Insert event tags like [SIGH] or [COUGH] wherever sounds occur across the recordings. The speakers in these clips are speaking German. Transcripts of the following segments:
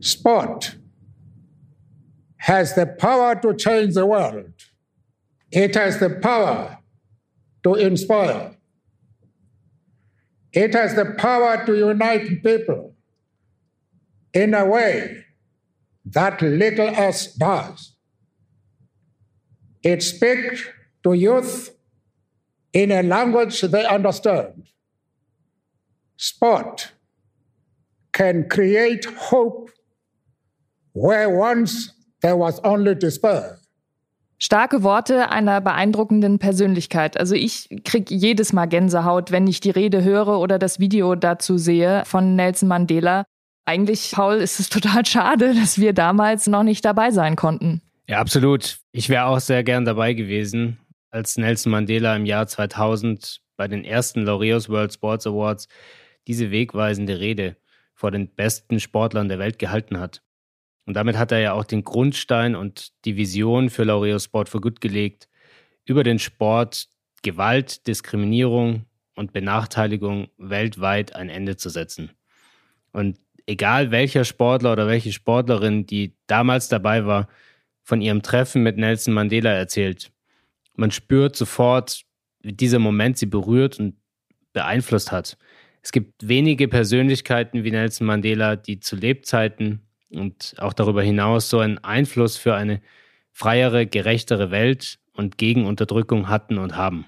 Sport has the power to change the world. It has the power to inspire. It has the power to unite people in a way that little else does. It speaks to youth in a language they understand. Sport can create hope where once there was only despair. Starke Worte einer beeindruckenden Persönlichkeit. Also ich krieg jedes Mal Gänsehaut, wenn ich die Rede höre oder das Video dazu sehe von Nelson Mandela. Eigentlich, Paul, ist es [LAUGHS] total schade, dass wir damals noch nicht dabei sein konnten. Ja, absolut. Ich wäre auch sehr gern dabei gewesen, als Nelson Mandela im Jahr 2000 bei den ersten Laureus World Sports Awards diese wegweisende Rede vor den besten Sportlern der Welt gehalten hat. Und damit hat er ja auch den Grundstein und die Vision für Laureus Sport for Good gelegt, über den Sport Gewalt, Diskriminierung und Benachteiligung weltweit ein Ende zu setzen. Und egal welcher Sportler oder welche Sportlerin, die damals dabei war, von ihrem Treffen mit Nelson Mandela erzählt, man spürt sofort, wie dieser Moment sie berührt und beeinflusst hat. Es gibt wenige Persönlichkeiten wie Nelson Mandela, die zu Lebzeiten und auch darüber hinaus so einen Einfluss für eine freiere, gerechtere Welt und gegen Unterdrückung hatten und haben.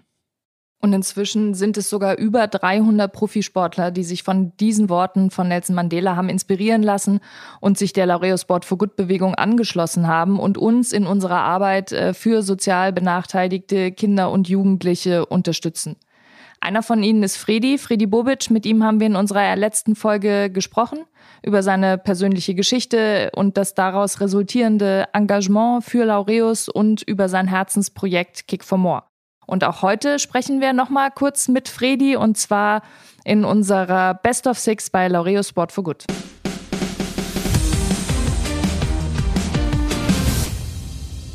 Und inzwischen sind es sogar über 300 Profisportler, die sich von diesen Worten von Nelson Mandela haben inspirieren lassen und sich der Laureo Sport for Good Bewegung angeschlossen haben und uns in unserer Arbeit äh, für sozial benachteiligte Kinder und Jugendliche unterstützen. Einer von ihnen ist Fredi, Fredi Bobic. Mit ihm haben wir in unserer letzten Folge gesprochen über seine persönliche Geschichte und das daraus resultierende Engagement für Laureus und über sein Herzensprojekt Kick for More. Und auch heute sprechen wir nochmal kurz mit Fredi und zwar in unserer Best of Six bei Laureus Sport for Good.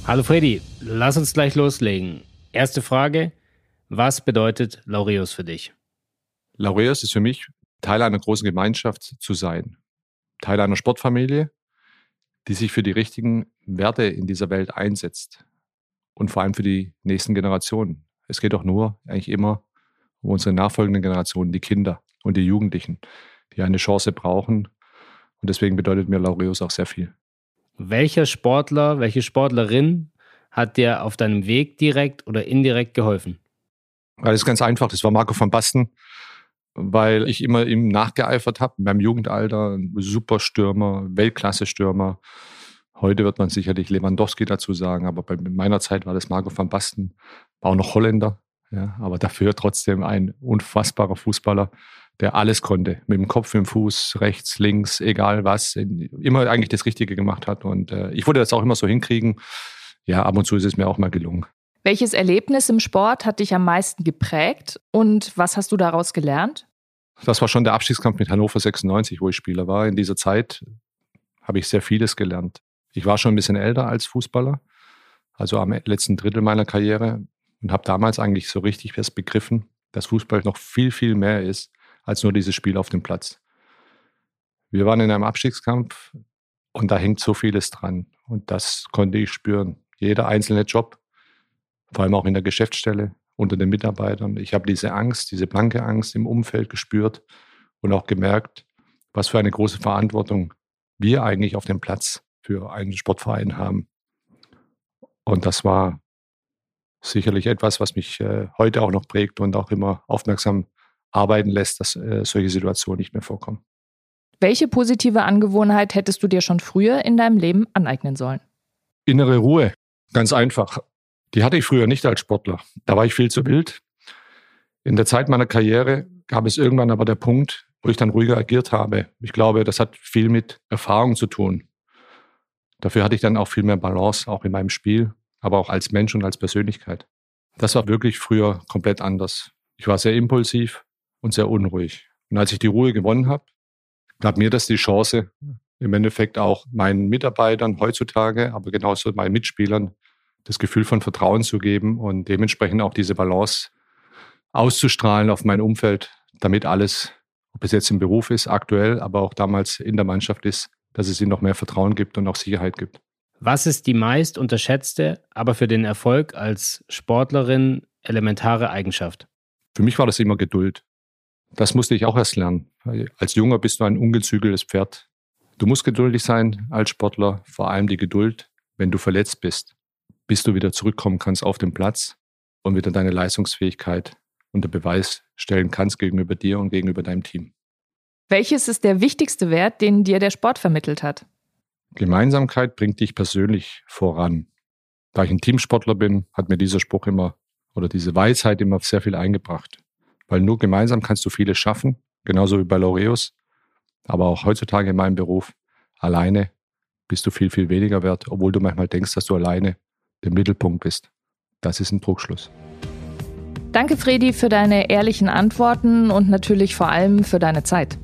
Hallo Fredi, lass uns gleich loslegen. Erste Frage, was bedeutet Laureus für dich? Laureus ist für mich Teil einer großen Gemeinschaft zu sein. Teil einer Sportfamilie, die sich für die richtigen Werte in dieser Welt einsetzt. Und vor allem für die nächsten Generationen. Es geht doch nur eigentlich immer um unsere nachfolgenden Generationen, die Kinder und die Jugendlichen, die eine Chance brauchen. Und deswegen bedeutet mir Laureus auch sehr viel. Welcher Sportler, welche Sportlerin hat dir auf deinem Weg direkt oder indirekt geholfen? Das ist ganz einfach. Das war Marco van Basten, weil ich immer ihm nachgeeifert habe. Meinem Jugendalter ein super Stürmer, Weltklasse-Stürmer. Heute wird man sicherlich Lewandowski dazu sagen, aber bei meiner Zeit war das Marco van Basten, war auch noch Holländer, ja, aber dafür trotzdem ein unfassbarer Fußballer, der alles konnte, mit dem Kopf, mit dem Fuß, rechts, links, egal was, immer eigentlich das Richtige gemacht hat. Und äh, ich wollte das auch immer so hinkriegen. Ja, ab und zu ist es mir auch mal gelungen. Welches Erlebnis im Sport hat dich am meisten geprägt und was hast du daraus gelernt? Das war schon der Abstiegskampf mit Hannover 96, wo ich Spieler war. In dieser Zeit habe ich sehr vieles gelernt. Ich war schon ein bisschen älter als Fußballer, also am letzten Drittel meiner Karriere und habe damals eigentlich so richtig erst begriffen, dass Fußball noch viel, viel mehr ist als nur dieses Spiel auf dem Platz. Wir waren in einem Abstiegskampf und da hängt so vieles dran und das konnte ich spüren. Jeder einzelne Job vor allem auch in der Geschäftsstelle unter den Mitarbeitern. Ich habe diese Angst, diese blanke Angst im Umfeld gespürt und auch gemerkt, was für eine große Verantwortung wir eigentlich auf dem Platz für einen Sportverein haben. Und das war sicherlich etwas, was mich äh, heute auch noch prägt und auch immer aufmerksam arbeiten lässt, dass äh, solche Situationen nicht mehr vorkommen. Welche positive Angewohnheit hättest du dir schon früher in deinem Leben aneignen sollen? Innere Ruhe, ganz einfach. Die hatte ich früher nicht als Sportler. Da war ich viel zu wild. In der Zeit meiner Karriere gab es irgendwann aber der Punkt, wo ich dann ruhiger agiert habe. Ich glaube, das hat viel mit Erfahrung zu tun. Dafür hatte ich dann auch viel mehr Balance, auch in meinem Spiel, aber auch als Mensch und als Persönlichkeit. Das war wirklich früher komplett anders. Ich war sehr impulsiv und sehr unruhig. Und als ich die Ruhe gewonnen habe, gab mir das die Chance, im Endeffekt auch meinen Mitarbeitern heutzutage, aber genauso meinen Mitspielern, das Gefühl von Vertrauen zu geben und dementsprechend auch diese Balance auszustrahlen auf mein Umfeld, damit alles, ob es jetzt im Beruf ist, aktuell, aber auch damals in der Mannschaft ist, dass es ihnen noch mehr Vertrauen gibt und auch Sicherheit gibt. Was ist die meist unterschätzte, aber für den Erfolg als Sportlerin elementare Eigenschaft? Für mich war das immer Geduld. Das musste ich auch erst lernen. Als Junger bist du ein ungezügeltes Pferd. Du musst geduldig sein als Sportler, vor allem die Geduld, wenn du verletzt bist, bis du wieder zurückkommen kannst auf den Platz und wieder deine Leistungsfähigkeit unter Beweis stellen kannst gegenüber dir und gegenüber deinem Team. Welches ist der wichtigste Wert, den dir der Sport vermittelt hat? Gemeinsamkeit bringt dich persönlich voran. Da ich ein Teamsportler bin, hat mir dieser Spruch immer oder diese Weisheit immer sehr viel eingebracht. Weil nur gemeinsam kannst du vieles schaffen, genauso wie bei Laureus. Aber auch heutzutage in meinem Beruf, alleine bist du viel, viel weniger wert, obwohl du manchmal denkst, dass du alleine der Mittelpunkt bist. Das ist ein Trugschluss. Danke, Fredi, für deine ehrlichen Antworten und natürlich vor allem für deine Zeit.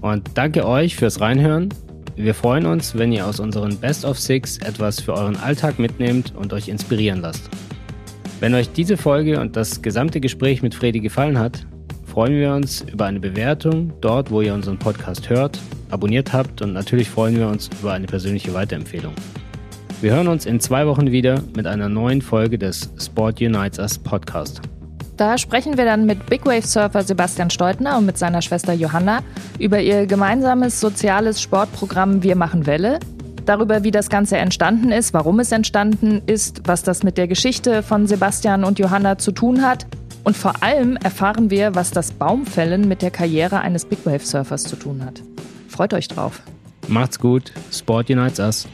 Und danke euch fürs Reinhören. Wir freuen uns, wenn ihr aus unseren Best of Six etwas für euren Alltag mitnehmt und euch inspirieren lasst. Wenn euch diese Folge und das gesamte Gespräch mit Fredi gefallen hat, freuen wir uns über eine Bewertung dort, wo ihr unseren Podcast hört, abonniert habt und natürlich freuen wir uns über eine persönliche Weiterempfehlung. Wir hören uns in zwei Wochen wieder mit einer neuen Folge des Sport Unites Us Podcast. Da sprechen wir dann mit Big Wave Surfer Sebastian Steutner und mit seiner Schwester Johanna über ihr gemeinsames soziales Sportprogramm Wir machen Welle, darüber, wie das Ganze entstanden ist, warum es entstanden ist, was das mit der Geschichte von Sebastian und Johanna zu tun hat. Und vor allem erfahren wir, was das Baumfällen mit der Karriere eines Big Wave Surfers zu tun hat. Freut euch drauf. Macht's gut. Sport unites us.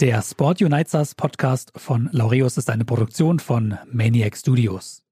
Der Sport Unites Us Podcast von Laureus ist eine Produktion von Maniac Studios.